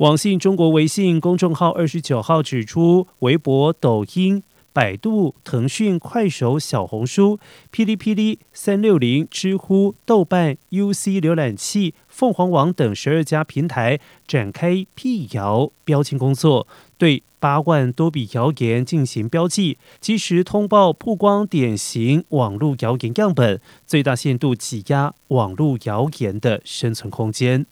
网信中国微信公众号二十九号指出微博抖音百度腾讯快手小红书哔哩哔哩三六零知乎豆瓣 uc 浏览器凤凰网等十二家平台展开辟谣标签工作对八万多笔谣言进行标记及时通报曝光典型网络谣言样本最大限度挤压网络谣言的生存空间。